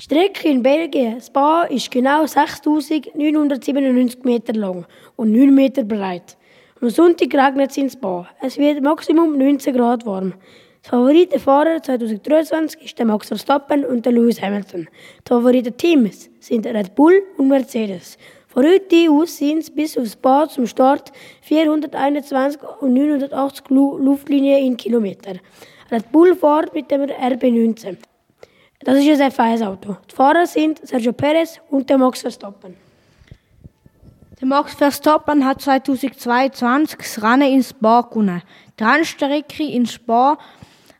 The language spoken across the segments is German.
Strecke in Belgien, Spa, ist genau 6997 Meter lang und 9 Meter breit. Am Sonntag regnet es in Spa. Es wird Maximum 19 Grad warm. Die Favoritenfahrer 2023 ist der Max Verstappen und der Lewis Hamilton. Die Favoriten-Teams sind Red Bull und Mercedes. Von heute aus sind es bis aufs Spa zum Start 421 und 980 Luftlinien in Kilometer. Red Bull fährt mit dem RB19. Das ist ein F1-Auto. Die Fahrer sind Sergio Perez und der Max Verstappen. Der Max Verstappen hat 2022 das Rennen in Spa gewonnen. Die Rennstrecke in Spa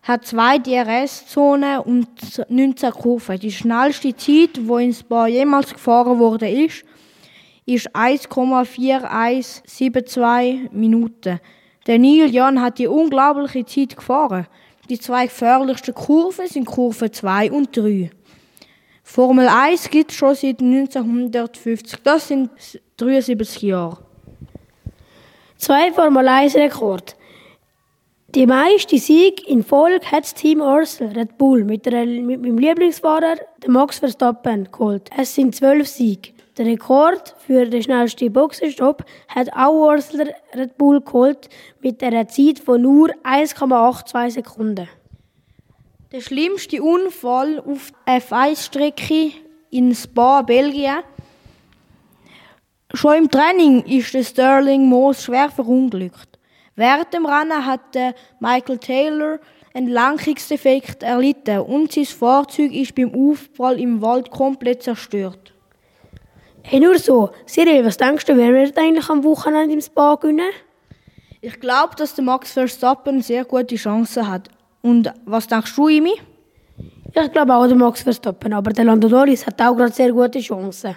hat zwei DRS-Zonen und 19 Kurven. Die schnellste Zeit, die in Spa jemals gefahren wurde, ist, ist 1,4172 Minuten. Der Neil Jan hat die unglaubliche Zeit gefahren. Die zwei gefährlichsten Kurven sind Kurve 2 und 3. Formel 1 gibt es schon seit 1950. Das sind 73 Jahre. Zwei Formel 1 Rekord. Die meisten Sieg in Folge hat das Team Ursel Red Bull mit, der, mit meinem Lieblingsfahrer, dem Max Verstappen, geholt. Es sind zwölf Siege. Der Rekord für den schnellsten Boxenstopp hat auch Ursula Red Bull geholt mit einer Zeit von nur 1,82 Sekunden. Der schlimmste Unfall auf der F1-Strecke in Spa, Belgien. Schon im Training ist der Sterling Moss schwer verunglückt. Während dem Rennen hat Michael Taylor einen Lenkungsdefekt erlitten und sein Fahrzeug ist beim Aufprall im Wald komplett zerstört. Hey, nur so. Cyril, was denkst du, wer wird eigentlich am Wochenende im Spa gewinnen? Ich glaube, dass der Max Verstappen sehr gute Chancen hat. Und was denkst du, Imi? Ich glaube auch der Max Verstappen, aber der Lando Norris hat auch gerade sehr gute Chancen.